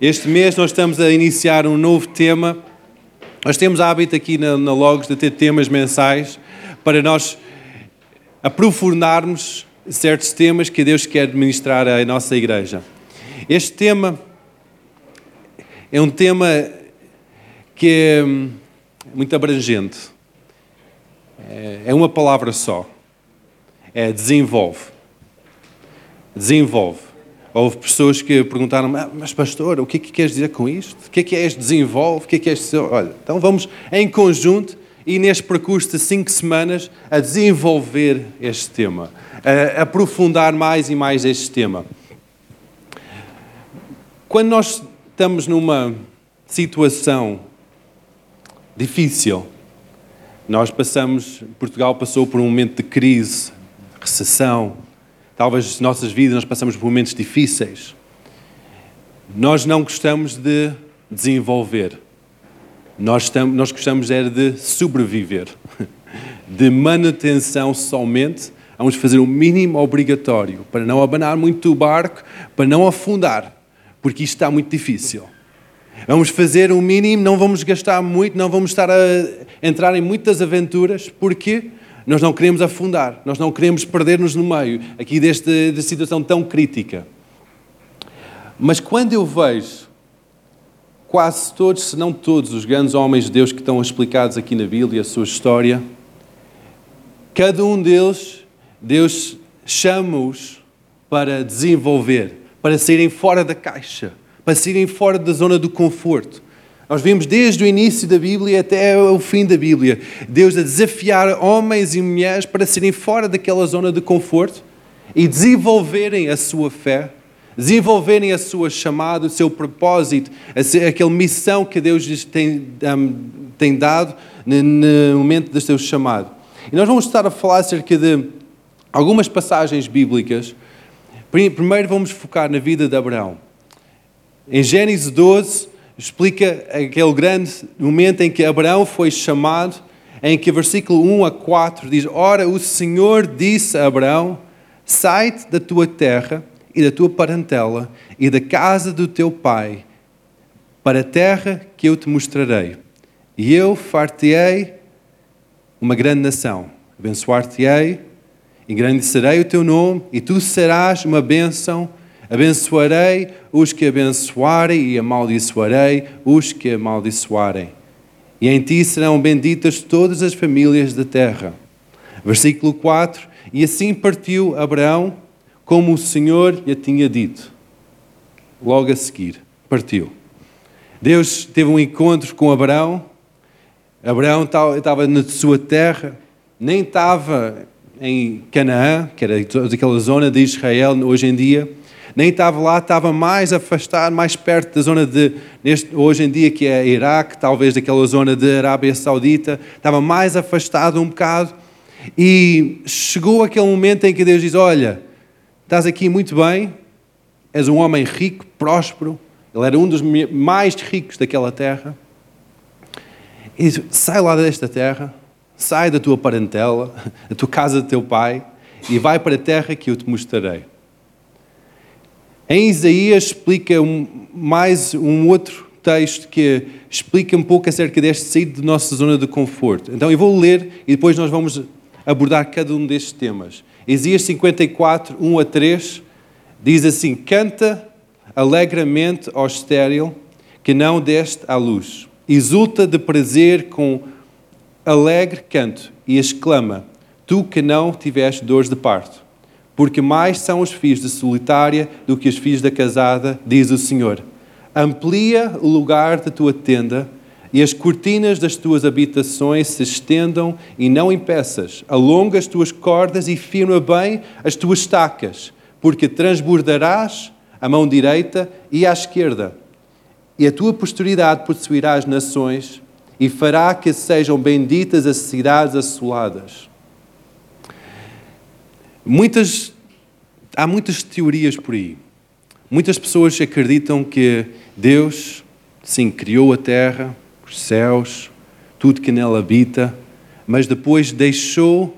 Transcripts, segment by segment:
Este mês nós estamos a iniciar um novo tema. Nós temos hábito aqui na, na Logos de ter temas mensais para nós aprofundarmos certos temas que Deus quer ministrar à nossa igreja. Este tema é um tema que é muito abrangente. É uma palavra só. É desenvolve. Desenvolve. Houve pessoas que perguntaram, ah, mas pastor, o que é que queres dizer com isto? O que é que é este desenvolve? O que é que é este... Olha, então vamos em conjunto e neste percurso de cinco semanas a desenvolver este tema, a aprofundar mais e mais este tema. Quando nós estamos numa situação difícil, nós passamos, Portugal passou por um momento de crise, recessão, talvez nas nossas vidas nós passamos por momentos difíceis. Nós não gostamos de desenvolver. Nós, estamos, nós gostamos era de sobreviver. De manutenção somente. Vamos fazer o mínimo obrigatório para não abanar muito o barco, para não afundar, porque isto está muito difícil. Vamos fazer o mínimo, não vamos gastar muito, não vamos estar a entrar em muitas aventuras, porque nós não queremos afundar, nós não queremos perder-nos no meio aqui desta, desta situação tão crítica. Mas quando eu vejo quase todos, se não todos, os grandes homens de Deus que estão explicados aqui na Bíblia, a sua história, cada um deles, Deus chama-os para desenvolver, para saírem fora da caixa, para saírem fora da zona do conforto. Nós vimos desde o início da Bíblia até o fim da Bíblia, Deus a desafiar homens e mulheres para serem fora daquela zona de conforto e desenvolverem a sua fé, desenvolverem a sua chamada, o seu propósito, aquela missão que Deus lhes tem, um, tem dado no momento do seu chamado. E nós vamos estar a falar acerca de algumas passagens bíblicas. Primeiro vamos focar na vida de Abraão. Em Gênesis 12, explica aquele grande momento em que Abraão foi chamado, em que versículo 1 a 4 diz: Ora, o Senhor disse a Abraão: Sai-te da tua terra e da tua parentela e da casa do teu pai, para a terra que eu te mostrarei. E eu far-te-ei uma grande nação, abençoar-te-ei, engrandecerei o teu nome, e tu serás uma bênção Abençoarei os que abençoarem e amaldiçoarei os que amaldiçoarem. E em ti serão benditas todas as famílias da terra. Versículo 4: E assim partiu Abraão, como o Senhor lhe tinha dito. Logo a seguir, partiu. Deus teve um encontro com Abraão. Abraão estava na sua terra, nem estava em Canaã, que era aquela zona de Israel hoje em dia nem estava lá, estava mais afastado, mais perto da zona de, neste, hoje em dia, que é Iraque, talvez daquela zona de Arábia Saudita, estava mais afastado um bocado. E chegou aquele momento em que Deus diz: Olha, estás aqui muito bem, és um homem rico, próspero, ele era um dos mais ricos daquela terra. E diz, sai lá desta terra, sai da tua parentela, da tua casa do teu pai, e vai para a terra que eu te mostrarei. Em Isaías explica mais um outro texto que explica um pouco acerca deste sair da nossa zona de conforto. Então eu vou ler e depois nós vamos abordar cada um destes temas. Isaías 54, 1 a 3, diz assim: Canta alegremente, ó estéril, que não deste à luz. Exulta de prazer com alegre canto e exclama: Tu que não tiveste dores de parto porque mais são os filhos da solitária do que os filhos da casada, diz o Senhor. Amplia o lugar da tua tenda e as cortinas das tuas habitações se estendam e não impeças. Alonga as tuas cordas e firma bem as tuas estacas, porque transbordarás a mão direita e à esquerda. E a tua posteridade possuirá as nações e fará que sejam benditas as cidades assoladas. Muitas, há muitas teorias por aí. Muitas pessoas acreditam que Deus, sim, criou a terra, os céus, tudo que nela habita, mas depois deixou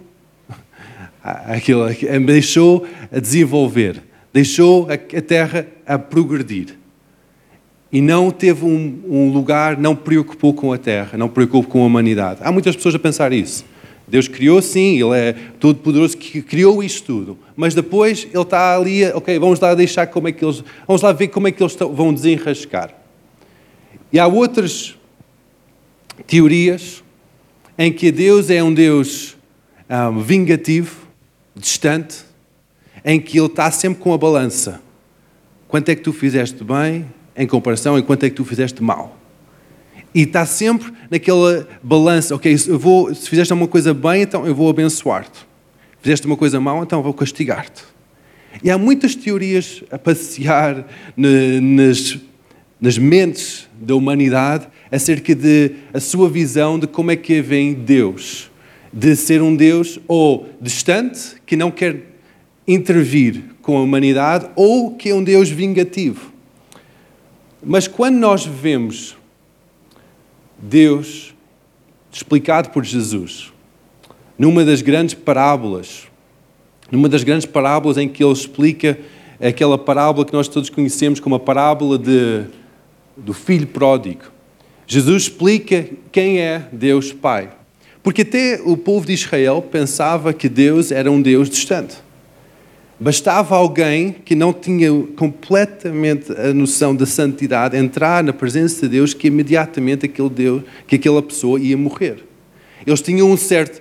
aquilo, deixou a desenvolver, deixou a terra a progredir. e não teve um, um, lugar, não preocupou com a terra, não preocupou com a humanidade. Há muitas pessoas a pensar isso. Deus criou sim, Ele é todo-poderoso que criou isto tudo, mas depois Ele está ali, ok, vamos lá deixar como é que eles, vamos lá ver como é que eles vão desenrascar. E há outras teorias em que Deus é um Deus um, vingativo, distante, em que Ele está sempre com a balança. Quanto é que tu fizeste bem em comparação em quanto é que tu fizeste mal? E está sempre naquela balança, ok, eu vou, se fizeste uma coisa bem, então eu vou abençoar-te. Fizeste uma coisa mal, então eu vou castigar-te. E há muitas teorias a passear nas, nas mentes da humanidade acerca de a sua visão de como é que vem Deus. De ser um Deus ou distante, que não quer intervir com a humanidade, ou que é um Deus vingativo. Mas quando nós vemos Deus explicado por Jesus, numa das grandes parábolas, numa das grandes parábolas em que ele explica aquela parábola que nós todos conhecemos como a parábola de, do filho pródigo. Jesus explica quem é Deus Pai. Porque até o povo de Israel pensava que Deus era um Deus distante. Bastava alguém que não tinha completamente a noção da santidade entrar na presença de Deus que imediatamente aquele Deus, que aquela pessoa ia morrer. Eles tinham um certo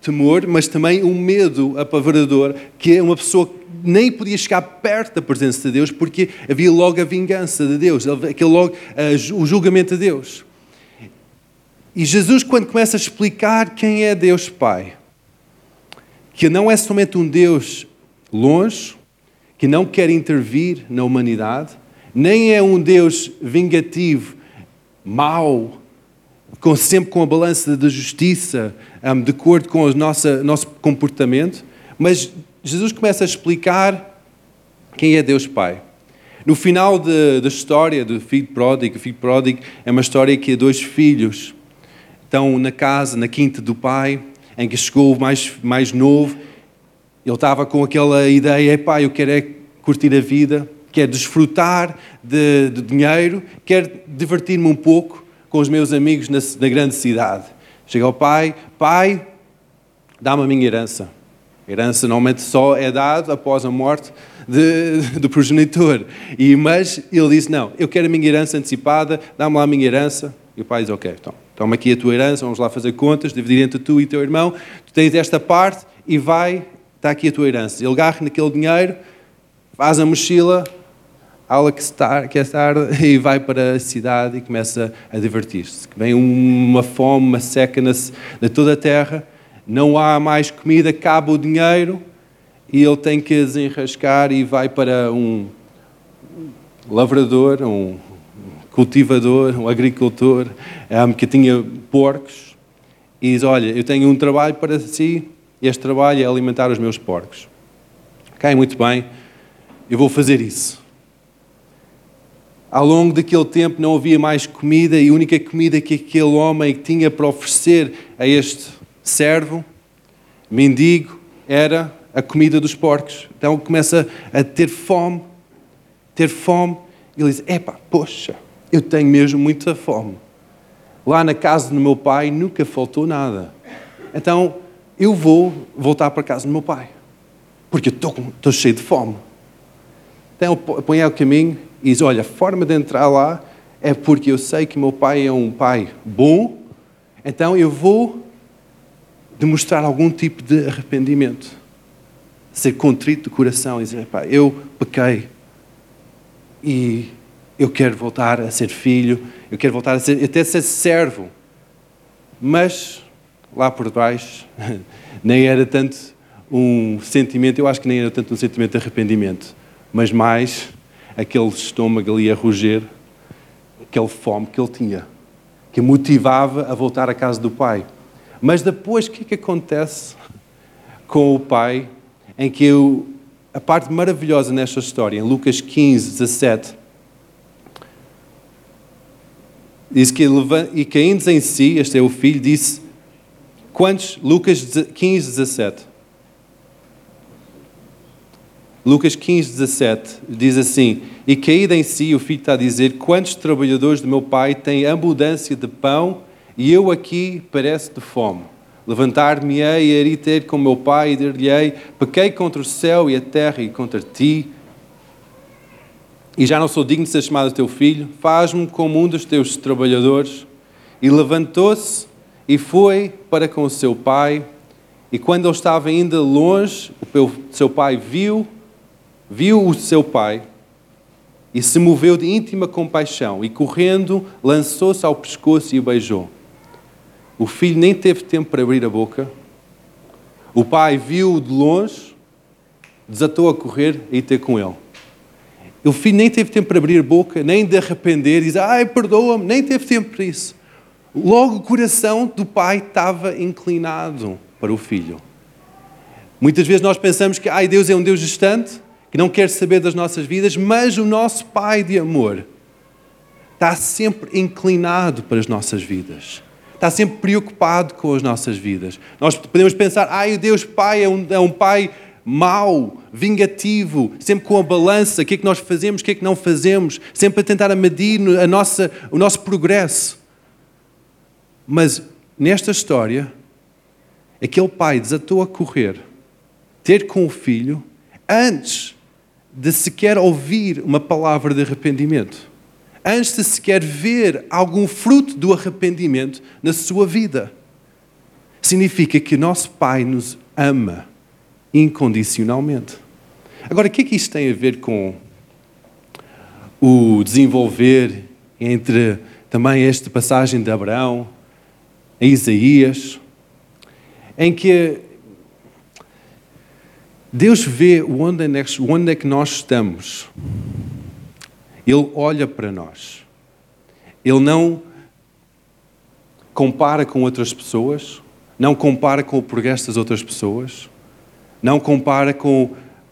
temor, mas também um medo apavorador que uma pessoa nem podia chegar perto da presença de Deus porque havia logo a vingança de Deus, aquele logo o julgamento de Deus. E Jesus, quando começa a explicar quem é Deus Pai, que não é somente um Deus longe, que não quer intervir na humanidade, nem é um Deus vingativo, mau, com, sempre com a balança da justiça, um, de acordo com o nosso, nosso comportamento, mas Jesus começa a explicar quem é Deus Pai. No final da história do filho pródigo, o filho pródigo é uma história que dois filhos estão na casa, na quinta do pai, em que chegou o mais, mais novo ele estava com aquela ideia, pá, eu quero é curtir a vida, quero desfrutar de, de dinheiro, quero divertir-me um pouco com os meus amigos na, na grande cidade. Chega ao pai, pai, dá-me a minha herança. Herança normalmente só é dada após a morte de, do progenitor. E, mas ele disse, não, eu quero a minha herança antecipada, dá-me lá a minha herança. E o pai diz, ok, então, toma aqui a tua herança, vamos lá fazer contas, dividir entre tu e teu irmão, tu tens esta parte e vai está aqui a tua herança. Ele agarra naquele dinheiro, faz a mochila, aula que, está, que é tarde, e vai para a cidade e começa a divertir-se. Vem uma fome, uma seca na toda a terra, não há mais comida, acaba o dinheiro e ele tem que desenrascar e vai para um lavrador, um cultivador, um agricultor um, que tinha porcos e diz, olha, eu tenho um trabalho para si, este trabalho é alimentar os meus porcos. Ok, muito bem, eu vou fazer isso. Ao longo daquele tempo não havia mais comida e a única comida que aquele homem tinha para oferecer a este servo, mendigo, era a comida dos porcos. Então começa a ter fome, ter fome. E ele diz: Epá, poxa, eu tenho mesmo muita fome. Lá na casa do meu pai nunca faltou nada. Então eu vou voltar para casa do meu pai, porque estou cheio de fome. Então põe ao caminho e diz: Olha, a forma de entrar lá é porque eu sei que meu pai é um pai bom, então eu vou demonstrar algum tipo de arrependimento, ser contrito de coração e dizer: Pai, eu pequei e eu quero voltar a ser filho, eu quero voltar a ser, até ser servo, mas lá por baixo, nem era tanto um sentimento, eu acho que nem era tanto um sentimento de arrependimento, mas mais aquele estômago ali a ruger, aquele fome que ele tinha, que motivava a voltar à casa do pai. Mas depois, o que é que acontece com o pai, em que eu, a parte maravilhosa nesta história, em Lucas 15, 17, diz que, e caindo em si, este é o filho, disse, Quantos? Lucas 15, 17. Lucas 15, 17 diz assim: E caída em si, o filho está a dizer: Quantos trabalhadores do meu pai têm abundância de pão e eu aqui parece de fome? Levantar-me-ei e ir ter com meu pai e dir-lhe-ei: Pequei contra o céu e a terra e contra ti. E já não sou digno de ser chamado teu filho. Faz-me como um dos teus trabalhadores. E levantou-se e foi para com o seu pai. E quando ele estava ainda longe, o seu pai viu viu o seu pai e se moveu de íntima compaixão e, correndo, lançou-se ao pescoço e o beijou. O filho nem teve tempo para abrir a boca. O pai viu-o de longe, desatou a correr e ter com ele. O filho nem teve tempo para abrir a boca, nem de arrepender, diz, ai, perdoa-me, nem teve tempo para isso. Logo o coração do pai estava inclinado para o filho. Muitas vezes nós pensamos que, ai, Deus é um Deus distante, que não quer saber das nossas vidas, mas o nosso Pai de amor está sempre inclinado para as nossas vidas. Está sempre preocupado com as nossas vidas. Nós podemos pensar, ai, o Deus Pai é um, é um Pai mau, vingativo, sempre com a balança, o que é que nós fazemos, o que é que não fazemos, sempre a tentar medir a nossa, o nosso progresso. Mas nesta história, aquele pai desatou a correr, ter com o filho, antes de sequer ouvir uma palavra de arrependimento, antes de sequer ver algum fruto do arrependimento na sua vida. Significa que nosso Pai nos ama incondicionalmente. Agora, o que é que isto tem a ver com o desenvolver entre também esta passagem de Abraão, em Isaías, em que Deus vê onde é, onde é que nós estamos. Ele olha para nós. Ele não compara com outras pessoas, não compara com o progresso das outras pessoas, não compara com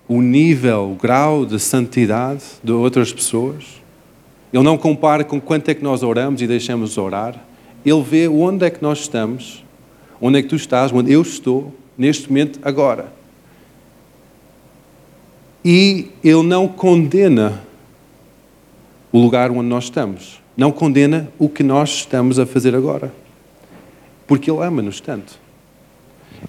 o nível, o grau de santidade de outras pessoas. Ele não compara com quanto é que nós oramos e deixamos de orar. Ele vê onde é que nós estamos, onde é que tu estás, onde eu estou, neste momento, agora. E ele não condena o lugar onde nós estamos. Não condena o que nós estamos a fazer agora. Porque ele ama-nos tanto.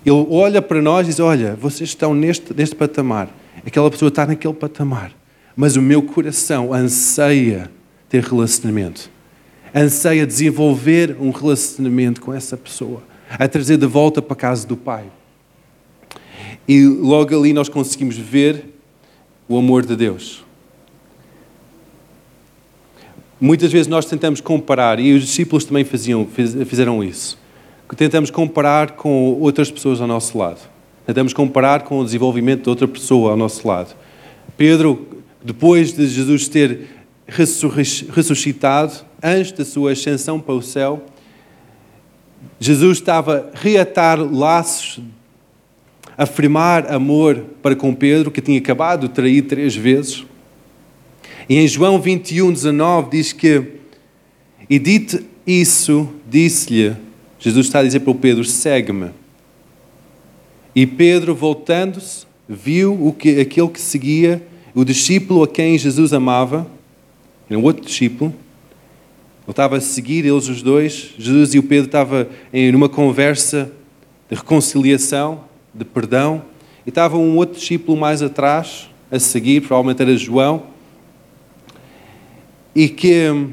Ele olha para nós e diz: Olha, vocês estão neste, neste patamar. Aquela pessoa está naquele patamar. Mas o meu coração anseia ter relacionamento. Anseia desenvolver um relacionamento com essa pessoa. A trazer de volta para a casa do Pai. E logo ali nós conseguimos ver o amor de Deus. Muitas vezes nós tentamos comparar, e os discípulos também faziam, fizeram isso, que tentamos comparar com outras pessoas ao nosso lado. Tentamos comparar com o desenvolvimento de outra pessoa ao nosso lado. Pedro, depois de Jesus ter ressuscitado, antes da sua ascensão para o céu, Jesus estava a reatar laços afirmar amor para com Pedro, que tinha acabado de trair três vezes. E em João 21, 19 diz que, e dito isso, disse-lhe, Jesus está a dizer para o Pedro: segue-me. E Pedro, voltando-se, viu o que, aquele que seguia, o discípulo a quem Jesus amava, era um outro discípulo, ele estava a seguir eles os dois, Jesus e o Pedro estavam em uma conversa de reconciliação, de perdão, e estava um outro discípulo mais atrás, a seguir, provavelmente era João, e que,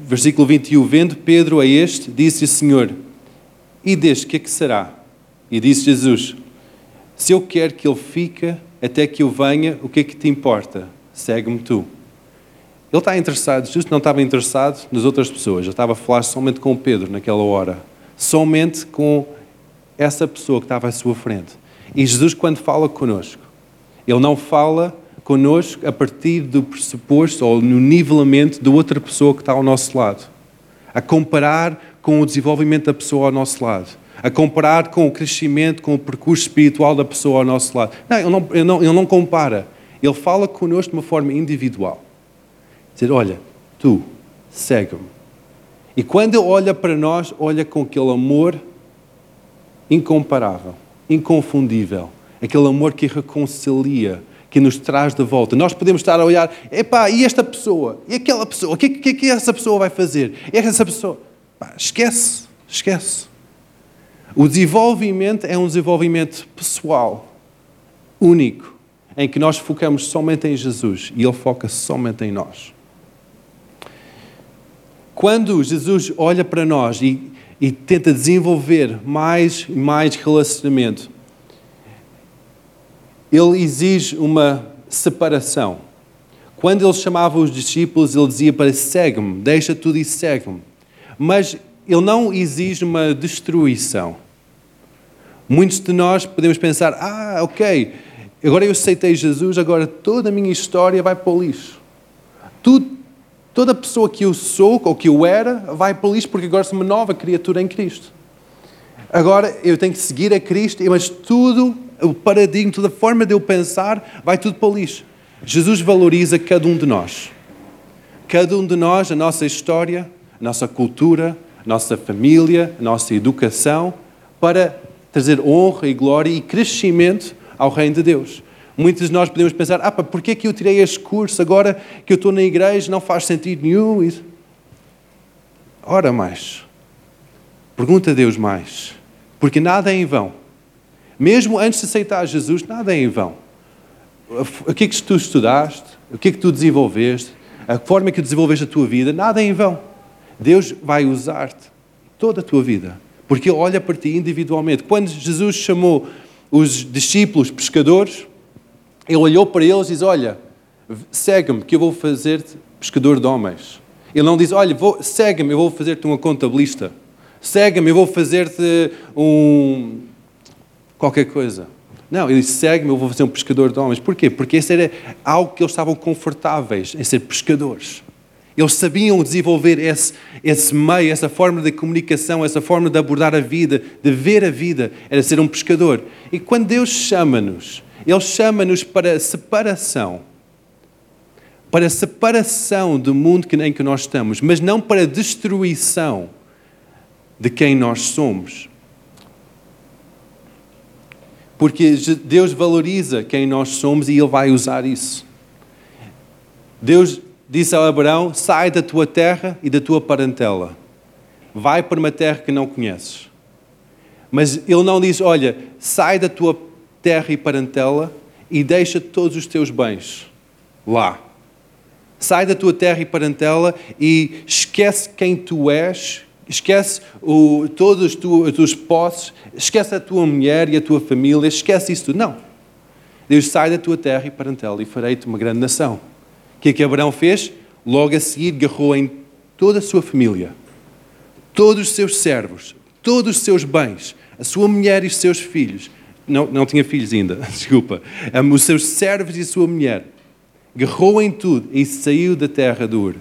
versículo 21, vendo Pedro a este, disse o Senhor, e deste, que é que será? E disse Jesus, se eu quero que ele fique até que eu venha, o que é que te importa? Segue-me tu. Ele está interessado, Jesus não estava interessado nas outras pessoas, ele estava a falar somente com Pedro naquela hora somente com essa pessoa que estava à sua frente. E Jesus, quando fala conosco, ele não fala conosco a partir do pressuposto ou no nivelamento de outra pessoa que está ao nosso lado, a comparar com o desenvolvimento da pessoa ao nosso lado, a comparar com o crescimento, com o percurso espiritual da pessoa ao nosso lado. Não, ele não, ele não, ele não compara. Ele fala connosco de uma forma individual. Dizer, olha, tu, segue-me. E quando Ele olha para nós, olha com aquele amor incomparável, inconfundível, aquele amor que reconcilia, que nos traz de volta. Nós podemos estar a olhar, epá, e esta pessoa? E aquela pessoa? O que, que, que essa pessoa vai fazer? E essa pessoa? Pá, esquece, esquece. O desenvolvimento é um desenvolvimento pessoal, único, em que nós focamos somente em Jesus e Ele foca somente em nós. Quando Jesus olha para nós e, e tenta desenvolver mais e mais relacionamento, Ele exige uma separação. Quando Ele chamava os discípulos, Ele dizia para segue-me, deixa tudo e segue-me. Mas Ele não exige uma destruição. Muitos de nós podemos pensar: ah, ok, agora eu aceitei Jesus, agora toda a minha história vai para o lixo. Tudo, toda pessoa que eu sou ou que eu era vai para o lixo porque agora sou uma nova criatura em Cristo. Agora eu tenho que seguir a Cristo, mas tudo, o paradigma, toda a forma de eu pensar, vai tudo para o lixo. Jesus valoriza cada um de nós. Cada um de nós, a nossa história, a nossa cultura, a nossa família, a nossa educação, para trazer honra e glória e crescimento ao reino de Deus. Muitos de nós podemos pensar, ah, por que é que eu tirei este curso agora que eu estou na igreja, não faz sentido nenhum. Ora mais. Pergunta a Deus mais. Porque nada é em vão. Mesmo antes de aceitar Jesus, nada é em vão. O que é que tu estudaste? O que é que tu desenvolveste? A forma que desenvolveste a tua vida, nada é em vão. Deus vai usar-te toda a tua vida porque Ele olha para ti individualmente. Quando Jesus chamou os discípulos pescadores, Ele olhou para eles e diz: Olha, segue-me, que eu vou fazer-te pescador de homens. Ele não diz: Olha, segue-me, eu vou fazer-te uma contabilista. Segue-me, eu vou fazer-te um. qualquer coisa. Não, ele disse: segue-me, eu vou fazer um pescador de homens. Porquê? Porque isso era algo que eles estavam confortáveis em ser pescadores. Eles sabiam desenvolver esse, esse meio, essa forma de comunicação, essa forma de abordar a vida, de ver a vida, era ser um pescador. E quando Deus chama-nos, Ele chama-nos para separação. Para separação do mundo em que nós estamos, mas não para destruição de quem nós somos. Porque Deus valoriza quem nós somos e Ele vai usar isso. Deus disse a Abraão: Sai da tua terra e da tua parentela, vai para uma terra que não conheces. Mas ele não diz: Olha, sai da tua terra e parentela e deixa todos os teus bens lá. Sai da tua terra e parentela e esquece quem tu és, esquece o, todas as tuas, as tuas posses, esquece a tua mulher e a tua família, esquece isso tudo. Não. Deus sai da tua terra e parentela e farei-te uma grande nação que é que Abraão fez? Logo a seguir, agarrou em toda a sua família, todos os seus servos, todos os seus bens, a sua mulher e os seus filhos. Não, não tinha filhos ainda, desculpa. Os seus servos e sua mulher. Agarrou em tudo e saiu da terra do Ur.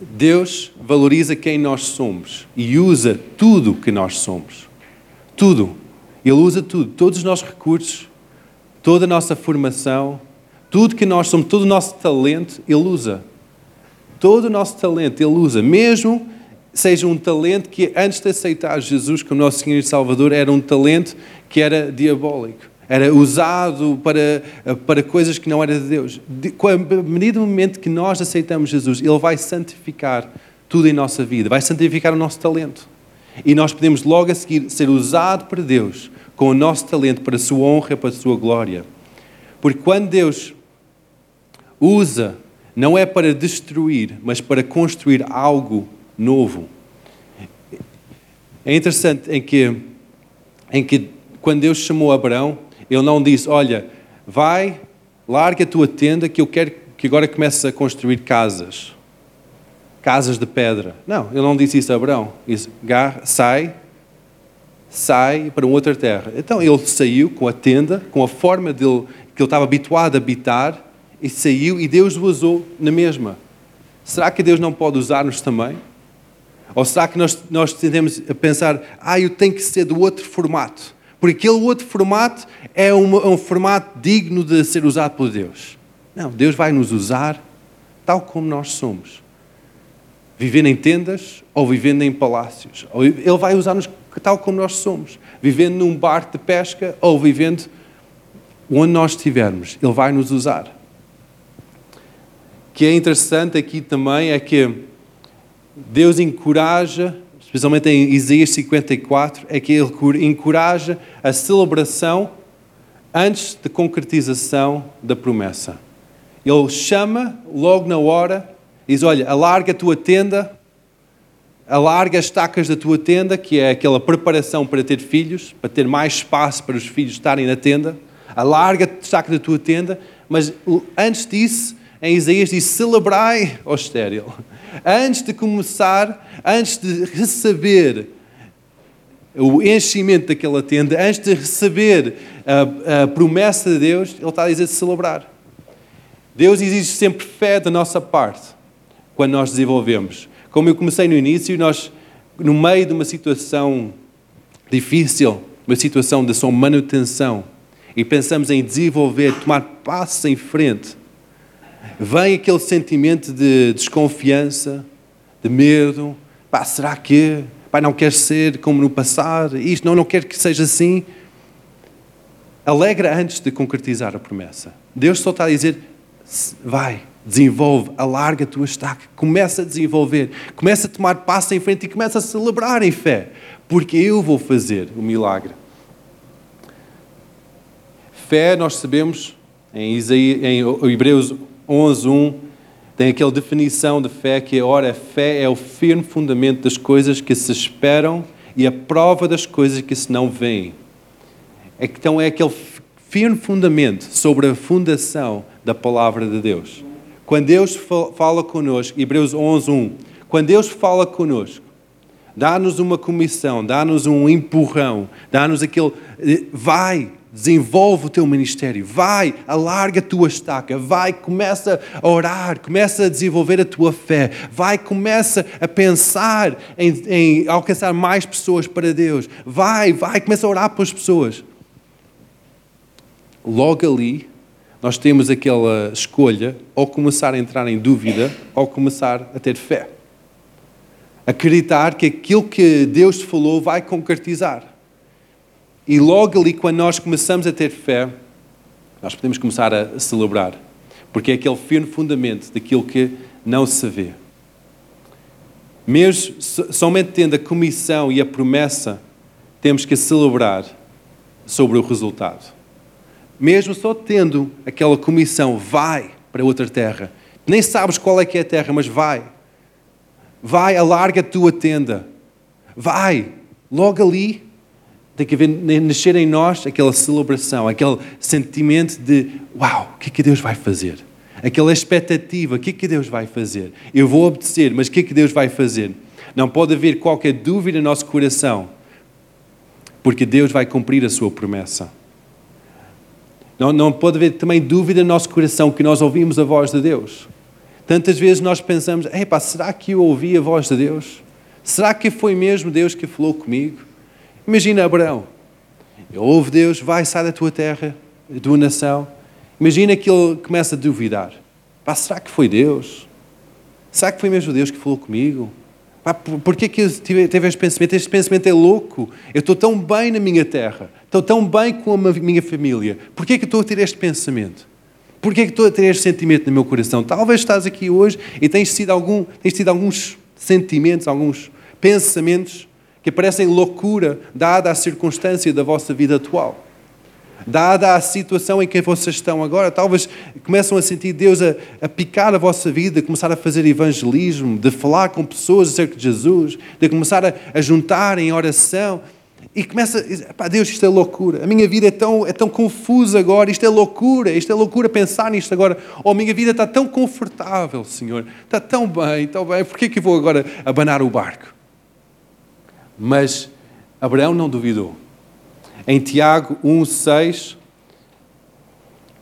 Deus valoriza quem nós somos e usa tudo que nós somos. Tudo. Ele usa tudo, todos os nossos recursos, toda a nossa formação, tudo que nós somos, todo o nosso talento, Ele usa. Todo o nosso talento Ele usa. Mesmo seja um talento que, antes de aceitar Jesus como nosso Senhor e Salvador, era um talento que era diabólico. Era usado para, para coisas que não eram de Deus. Com a medida do momento que nós aceitamos Jesus, Ele vai santificar tudo em nossa vida, vai santificar o nosso talento. E nós podemos logo a seguir ser usado por Deus com o nosso talento para a sua honra, para a sua glória. Porque quando Deus usa não é para destruir, mas para construir algo novo. É interessante em que, em que quando Deus chamou Abraão, ele não disse: Olha, vai, larga a tua tenda que eu quero que agora comeces a construir casas. Casas de pedra. Não, ele não disse isso a Abraão. Disse: sai, sai para outra terra. Então ele saiu com a tenda, com a forma dele, que ele estava habituado a habitar, e saiu e Deus o usou na mesma. Será que Deus não pode usar-nos também? Ou será que nós, nós tendemos a pensar, ah, eu tenho que ser do outro formato? Porque aquele outro formato é um, é um formato digno de ser usado por Deus. Não, Deus vai nos usar tal como nós somos. Vivendo em tendas ou vivendo em palácios. Ele vai usar-nos tal como nós somos, vivendo num barco de pesca ou vivendo onde nós estivermos. Ele vai nos usar. O que é interessante aqui também é que Deus encoraja, especialmente em Isaías 54, é que Ele encoraja a celebração antes da concretização da promessa. Ele chama logo na hora, diz: Olha, alarga a tua tenda, alarga as estacas da tua tenda, que é aquela preparação para ter filhos, para ter mais espaço para os filhos estarem na tenda. Alarga a estaca da tua tenda, mas antes disso, em Isaías diz: celebrai, ó estéril. Antes de começar, antes de receber o enchimento daquela tenda, antes de receber a, a promessa de Deus, Ele está a dizer de celebrar. Deus exige sempre fé da nossa parte quando nós desenvolvemos. Como eu comecei no início, nós, no meio de uma situação difícil, uma situação de sua manutenção, e pensamos em desenvolver, tomar passos em frente, vem aquele sentimento de desconfiança, de medo. Pá, será que? Pai, não quer ser como no passado, isto não, não quero que seja assim. Alegra antes de concretizar a promessa. Deus só está a dizer: vai, desenvolve, alarga a tua estaca, começa a desenvolver, começa a tomar passo em frente e começa a celebrar em fé, porque eu vou fazer o milagre. Fé, nós sabemos, em, Isaías, em Hebreus 11.1, tem aquela definição de fé que, ora, a fé é o firme fundamento das coisas que se esperam e a prova das coisas que se não veem. Então é aquele firme fundamento sobre a fundação da palavra de Deus. Quando Deus fala conosco, Hebreus 11, 1, quando Deus fala conosco, dá-nos uma comissão, dá-nos um empurrão, dá-nos aquele, eh, vai, desenvolve o teu ministério, vai, alarga a tua estaca, vai, começa a orar, começa a desenvolver a tua fé, vai, começa a pensar em, em alcançar mais pessoas para Deus, vai, vai, começa a orar pelas pessoas. Logo ali, nós temos aquela escolha ou começar a entrar em dúvida ou começar a ter fé. Acreditar que aquilo que Deus falou vai concretizar. E logo ali, quando nós começamos a ter fé, nós podemos começar a celebrar. Porque é aquele firme fundamento daquilo que não se vê. Mesmo somente tendo a comissão e a promessa, temos que celebrar sobre o resultado mesmo só tendo aquela comissão, vai para outra terra. Nem sabes qual é que é a terra, mas vai. Vai, alarga a tua tenda. Vai. Logo ali, tem que haver, nascer em nós aquela celebração, aquele sentimento de uau, o que é que Deus vai fazer? Aquela expectativa, o que é que Deus vai fazer? Eu vou obedecer, mas o que é que Deus vai fazer? Não pode haver qualquer dúvida no nosso coração, porque Deus vai cumprir a sua promessa. Não, não pode haver também dúvida no nosso coração que nós ouvimos a voz de Deus. Tantas vezes nós pensamos, será que eu ouvi a voz de Deus? Será que foi mesmo Deus que falou comigo? Imagina Abraão. Ele ouve Deus, vai, sai da tua terra, da tua nação. Imagina que ele começa a duvidar. Pá, será que foi Deus? Será que foi mesmo Deus que falou comigo? Pá, por que, tive este pensamento? Este pensamento é louco. Eu estou tão bem na minha terra, estou tão bem com a minha família. Por que, estou a ter este pensamento? Por que, que estou a ter este sentimento no meu coração? Talvez estás aqui hoje e tens tido, algum, tens tido alguns sentimentos, alguns pensamentos que parecem loucura, dada a circunstância da vossa vida atual dada a situação em que vocês estão agora, talvez começam a sentir Deus a, a picar a vossa vida, começar a fazer evangelismo, de falar com pessoas acerca de Jesus, de começar a, a juntar em oração. E começa, pá, Deus, isto é loucura. A minha vida é tão, é tão confusa agora, isto é loucura, isto é loucura pensar nisto agora. Oh, a minha vida está tão confortável, Senhor, está tão bem, tão bem, por que que vou agora abanar o barco? Mas Abraão não duvidou. Em Tiago 1,6,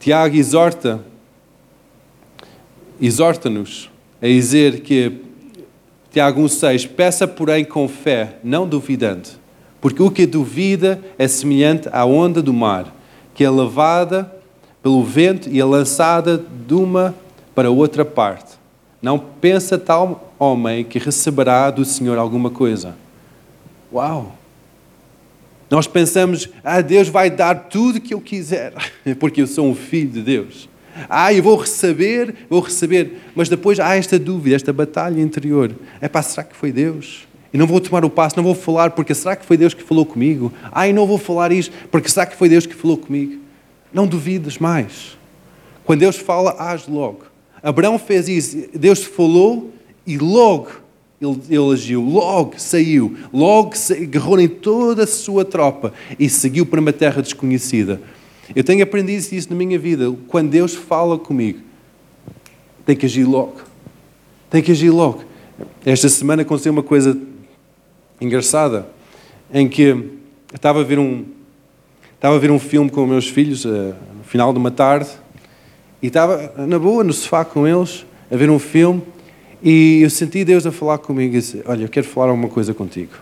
Tiago exorta, exorta-nos a dizer que, Tiago 1,6, peça porém com fé, não duvidando, porque o que duvida é semelhante à onda do mar, que é levada pelo vento e é lançada de uma para outra parte. Não pensa tal homem que receberá do Senhor alguma coisa. Uau! Nós pensamos, ah, Deus vai dar tudo que eu quiser, porque eu sou um filho de Deus. Ah, eu vou receber, vou receber. Mas depois há esta dúvida, esta batalha interior. É pá, será que foi Deus? E não vou tomar o passo, não vou falar, porque será que foi Deus que falou comigo? Ah, e não vou falar isto, porque será que foi Deus que falou comigo? Não duvides mais. Quando Deus fala, age logo. Abraão fez isso. Deus falou e logo ele, ele agiu. Logo saiu. Logo agarrou em toda a sua tropa e seguiu para uma terra desconhecida. Eu tenho aprendido isso na minha vida. Quando Deus fala comigo, tem que agir logo. Tem que agir logo. Esta semana aconteceu uma coisa engraçada em que estava a ver um, estava a ver um filme com os meus filhos uh, no final de uma tarde e estava na boa no sofá com eles a ver um filme e eu senti Deus a falar comigo e disse, olha, eu quero falar alguma coisa contigo.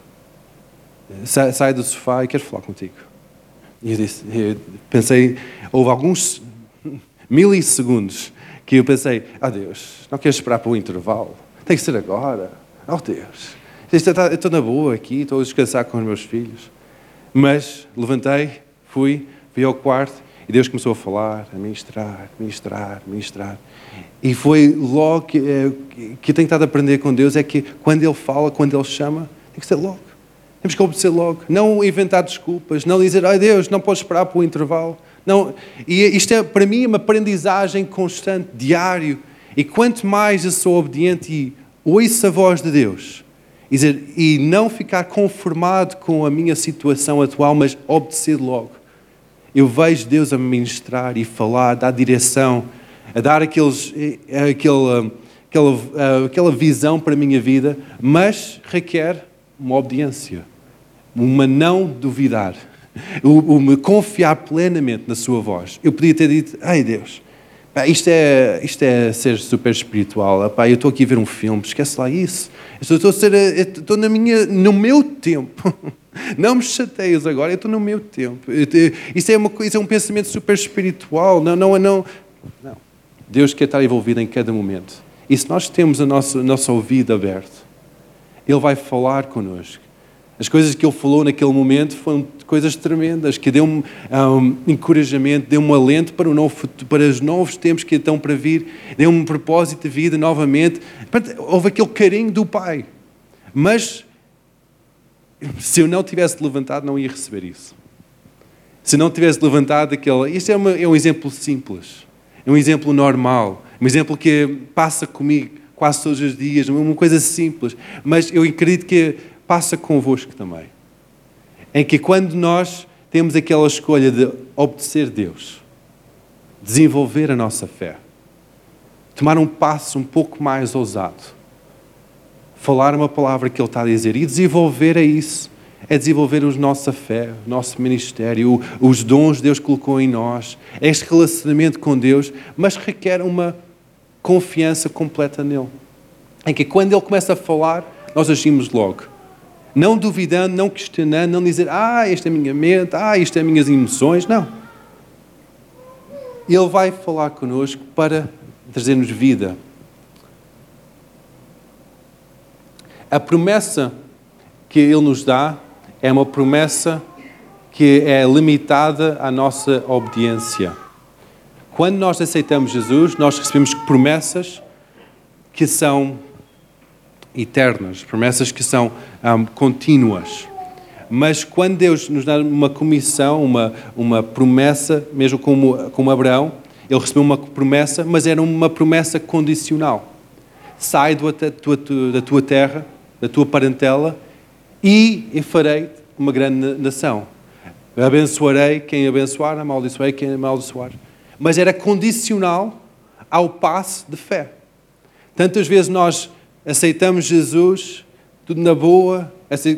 Sai, sai do sofá e quero falar contigo. E eu disse, eu pensei, houve alguns milissegundos que eu pensei, ah oh, Deus, não queres esperar para o intervalo? Tem que ser agora. Oh Deus, eu estou na boa aqui, estou a descansar com os meus filhos. Mas levantei, fui, fui ao quarto e Deus começou a falar, a ministrar, ministrar, ministrar. E foi logo que, é, que eu tenho estado a aprender com Deus, é que quando Ele fala, quando Ele chama, tem que ser logo. Temos que obedecer logo. Não inventar desculpas, não dizer, ai Deus, não podes esperar para o intervalo. Não, e isto é, para mim, uma aprendizagem constante, diário. E quanto mais eu sou obediente e ouço a voz de Deus, e não ficar conformado com a minha situação atual, mas obedecer logo. Eu vejo Deus a ministrar e falar, a dar direção, a dar aqueles, eh, aquele, aquela, eh, aquela visão para a minha vida, mas requer uma obediência uma não duvidar, o, me confiar plenamente na sua voz. Eu podia ter dito, ai Deus, isto, é, isto é ser super espiritual, pá, eu estou aqui a ver um filme, esquece lá isso. Eu estou, a ser, estou na minha, no meu tempo. Não me chateias agora, eu estou no meu tempo. Isso é, uma, isso é um pensamento super espiritual. Não, não, não, não. Deus quer estar envolvido em cada momento. E se nós temos a nossa, nossa ouvido aberto, Ele vai falar connosco. As coisas que ele falou naquele momento foram coisas tremendas, que deu-me um, encorajamento, deu-me um alento para, o novo, para os novos tempos que estão para vir, deu-me um propósito de vida novamente. Houve aquele carinho do Pai. Mas, se eu não tivesse levantado, não ia receber isso. Se não tivesse levantado aquele. Isto é, uma, é um exemplo simples, é um exemplo normal, um exemplo que passa comigo quase todos os dias, uma coisa simples. Mas eu acredito que passa convosco também. Em que quando nós temos aquela escolha de obedecer Deus, desenvolver a nossa fé, tomar um passo um pouco mais ousado, falar uma palavra que Ele está a dizer e desenvolver é isso. É desenvolver a nossa fé, o nosso ministério, os dons que Deus colocou em nós, é este relacionamento com Deus, mas requer uma confiança completa nele. Em que quando Ele começa a falar, nós agimos logo não duvidando, não questionando, não dizer, ah, esta é a minha mente, ah, isto é as minhas emoções. Não. Ele vai falar connosco para trazer-nos vida. A promessa que Ele nos dá é uma promessa que é limitada à nossa obediência. Quando nós aceitamos Jesus, nós recebemos promessas que são eternas, promessas que são um, contínuas. Mas quando Deus nos dá uma comissão, uma, uma promessa, mesmo como, como Abraão, ele recebeu uma promessa, mas era uma promessa condicional. Sai da tua, da tua terra, da tua parentela, e eu farei uma grande nação. Abençoarei quem abençoar, amaldiçoarei quem amaldiçoar. Mas era condicional ao passo de fé. Tantas vezes nós aceitamos Jesus, tudo na boa,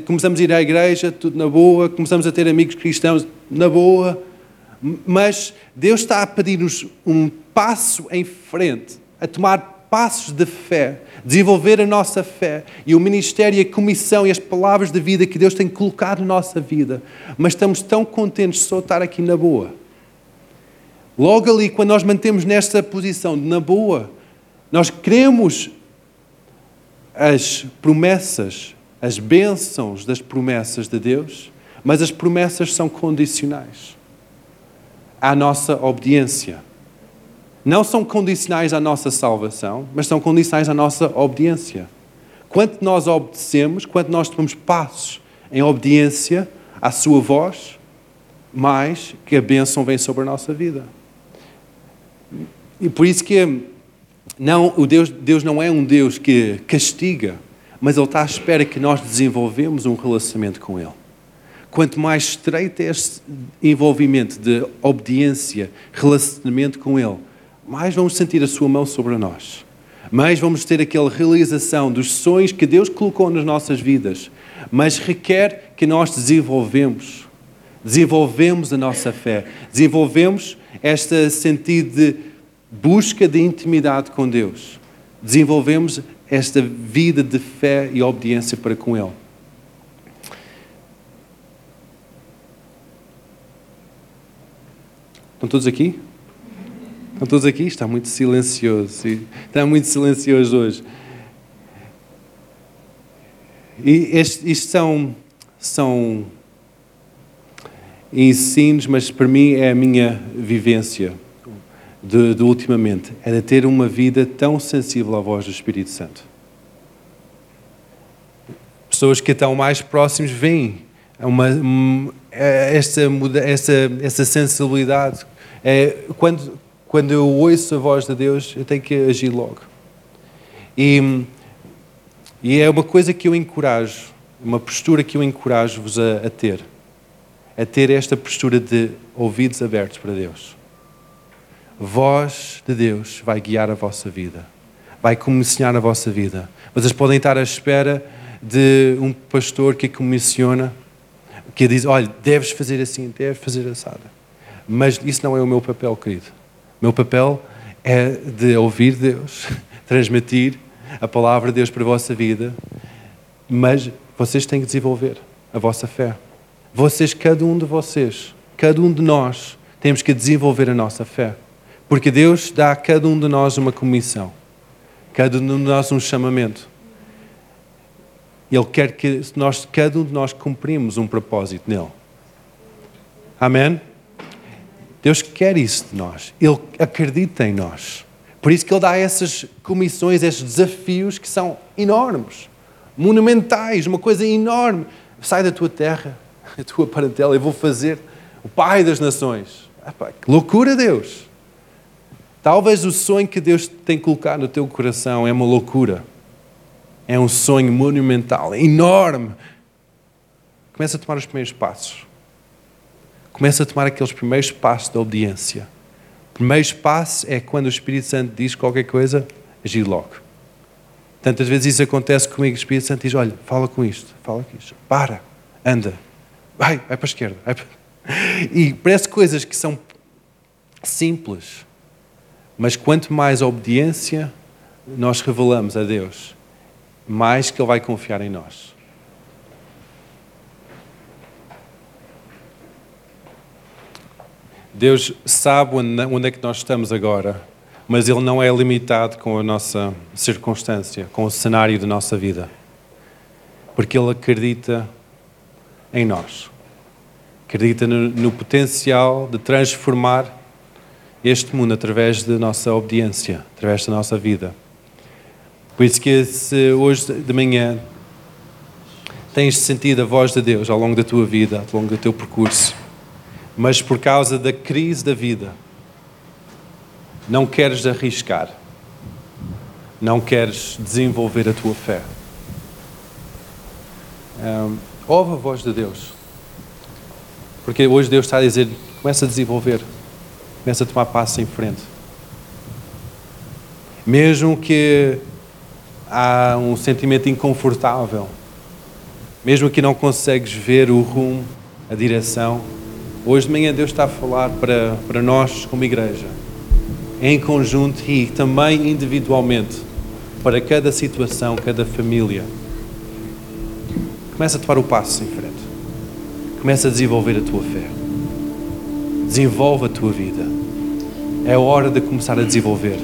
começamos a ir à igreja, tudo na boa, começamos a ter amigos cristãos, na boa, mas Deus está a pedir-nos um passo em frente, a tomar passos de fé, desenvolver a nossa fé e o ministério, a comissão e as palavras de vida que Deus tem colocado na nossa vida, mas estamos tão contentes de só estar aqui na boa. Logo ali, quando nós mantemos nesta posição de na boa, nós queremos as promessas, as bênçãos das promessas de Deus, mas as promessas são condicionais à nossa obediência. Não são condicionais à nossa salvação, mas são condicionais à nossa obediência. Quanto nós obedecemos, quanto nós tomamos passos em obediência à Sua voz, mais que a bênção vem sobre a nossa vida. E por isso que não, o Deus, Deus não é um Deus que castiga, mas Ele está à espera que nós desenvolvemos um relacionamento com Ele. Quanto mais estreito é este envolvimento de obediência, relacionamento com Ele, mais vamos sentir a Sua mão sobre nós. Mais vamos ter aquela realização dos sonhos que Deus colocou nas nossas vidas, mas requer que nós desenvolvemos, desenvolvemos a nossa fé, desenvolvemos este sentido de busca de intimidade com Deus, desenvolvemos esta vida de fé e obediência para com Ele. Estão todos aqui? Estão todos aqui? Está muito silencioso. Está muito silencioso hoje. E este, isto são, são ensinos, mas para mim é a minha vivência de, de ultimamente. É de ter uma vida tão sensível à voz do Espírito Santo. Pessoas que estão mais próximos veem uma, sensibilidade. É, quando, quando eu ouço a voz de Deus, eu tenho que agir logo. E e é uma coisa que eu encorajo, uma postura que eu encorajo-vos a, a ter. A ter esta postura de ouvidos abertos para Deus. Voz de Deus vai guiar a vossa vida, vai comissionar a vossa vida. Vocês podem estar à espera de um pastor que comissiona, que diz: olha, deves fazer assim, deves fazer assada. Mas isso não é o meu papel, querido. Meu papel é de ouvir Deus, transmitir a palavra de Deus para a vossa vida, mas vocês têm que desenvolver a vossa fé. Vocês, cada um de vocês, cada um de nós, temos que desenvolver a nossa fé. Porque Deus dá a cada um de nós uma comissão, cada um de nós um chamamento. Ele quer que nós, cada um de nós cumprimos um propósito nele. Amém? Deus quer isso de nós. Ele acredita em nós. Por isso que ele dá essas comissões, esses desafios que são enormes, monumentais, uma coisa enorme. Sai da tua terra, a tua parentela, eu vou fazer o Pai das Nações. Epá, que loucura, Deus! Talvez o sonho que Deus tem colocado no teu coração é uma loucura. É um sonho monumental, enorme. Começa a tomar os primeiros passos. Começa a tomar aqueles primeiros passos da obediência primeiro passo é quando o Espírito Santo diz qualquer coisa, agir logo. Tantas vezes isso acontece comigo, o Espírito Santo diz, olha, fala com isto, fala com isto, para, anda, vai, vai para a esquerda. Para... E parece coisas que são simples, mas quanto mais obediência nós revelamos a Deus, mais que Ele vai confiar em nós. Deus sabe onde é que nós estamos agora, mas Ele não é limitado com a nossa circunstância, com o cenário da nossa vida. Porque Ele acredita em nós. Acredita no, no potencial de transformar este mundo através da nossa obediência, através da nossa vida. Por isso que se hoje de manhã tens sentido a voz de Deus ao longo da tua vida, ao longo do teu percurso, mas por causa da crise da vida, não queres arriscar, não queres desenvolver a tua fé. Um, ouve a voz de Deus, porque hoje Deus está a dizer: começa a desenvolver, começa a tomar passos em frente. Mesmo que há um sentimento inconfortável, mesmo que não consegues ver o rumo, a direção, Hoje de manhã Deus está a falar para, para nós como igreja, em conjunto e também individualmente, para cada situação, cada família. Começa a tomar o passo em frente. Começa a desenvolver a tua fé. Desenvolve a tua vida. É hora de começar a desenvolver.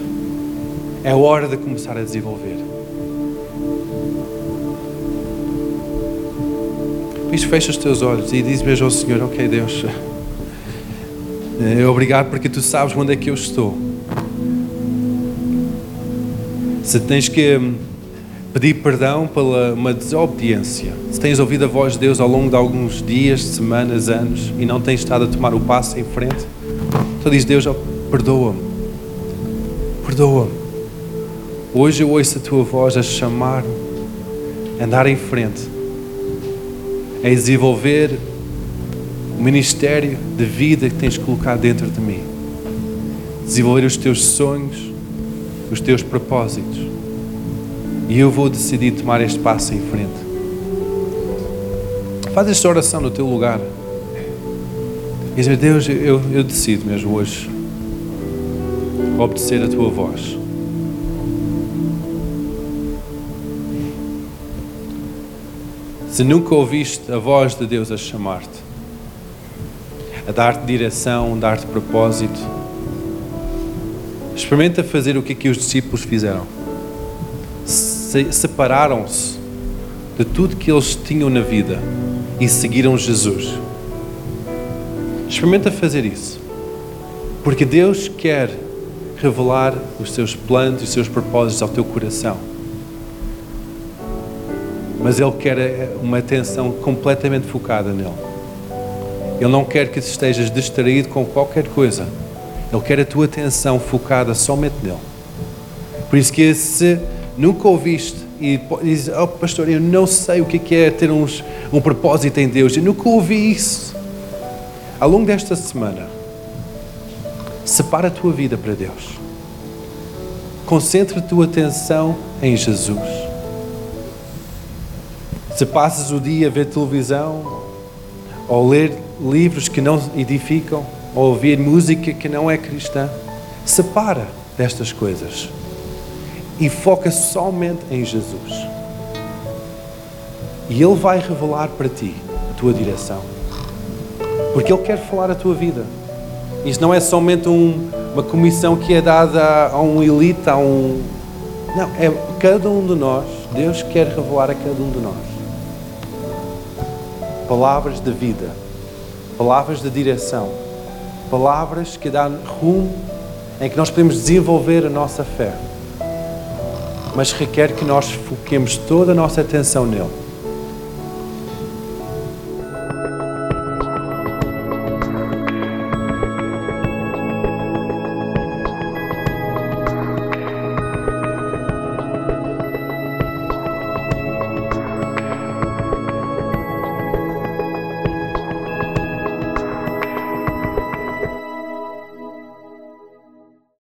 É hora de começar a desenvolver. Por isso fecha os teus olhos e diz mesmo ao Senhor, ok Deus, obrigado porque Tu sabes onde é que eu estou. Se tens que hum, pedir perdão pela uma desobediência, se tens ouvido a voz de Deus ao longo de alguns dias, semanas, anos e não tens estado a tomar o passo em frente, tu diz Deus, perdoa-me, perdoa-me. Hoje eu ouço a tua voz a chamar-me, a andar em frente, a desenvolver o ministério de vida que tens colocado dentro de mim, desenvolver os teus sonhos, os teus propósitos. E eu vou decidir tomar este passo em frente. Faz esta oração no teu lugar. E dizer, Deus, eu, eu decido mesmo hoje obedecer a tua voz. Se nunca ouviste a voz de Deus a chamar-te, dar-te direção, dar-te propósito, experimenta fazer o que aqui os discípulos fizeram. Se separaram-se de tudo que eles tinham na vida e seguiram Jesus. Experimenta fazer isso. Porque Deus quer revelar os seus planos e os seus propósitos ao teu coração. Mas Ele quer uma atenção completamente focada nele. Ele não quer que estejas distraído com qualquer coisa. Ele quer a tua atenção focada somente nele. Por isso que se nunca ouviste e dizes, oh pastor, eu não sei o que é ter uns, um propósito em Deus, eu nunca ouvi isso. Ao longo desta semana, separa a tua vida para Deus. Concentra a tua atenção em Jesus. Se passas o dia a ver televisão ou ler livros que não edificam, ou ouvir música que não é cristã, separa destas coisas e foca somente em Jesus. E Ele vai revelar para ti a tua direção, porque Ele quer falar a tua vida. Isto não é somente um, uma comissão que é dada a um elite, a um. Não, é cada um de nós. Deus quer revelar a cada um de nós palavras de vida, palavras de direção, palavras que dão rumo em que nós podemos desenvolver a nossa fé. Mas requer que nós foquemos toda a nossa atenção nele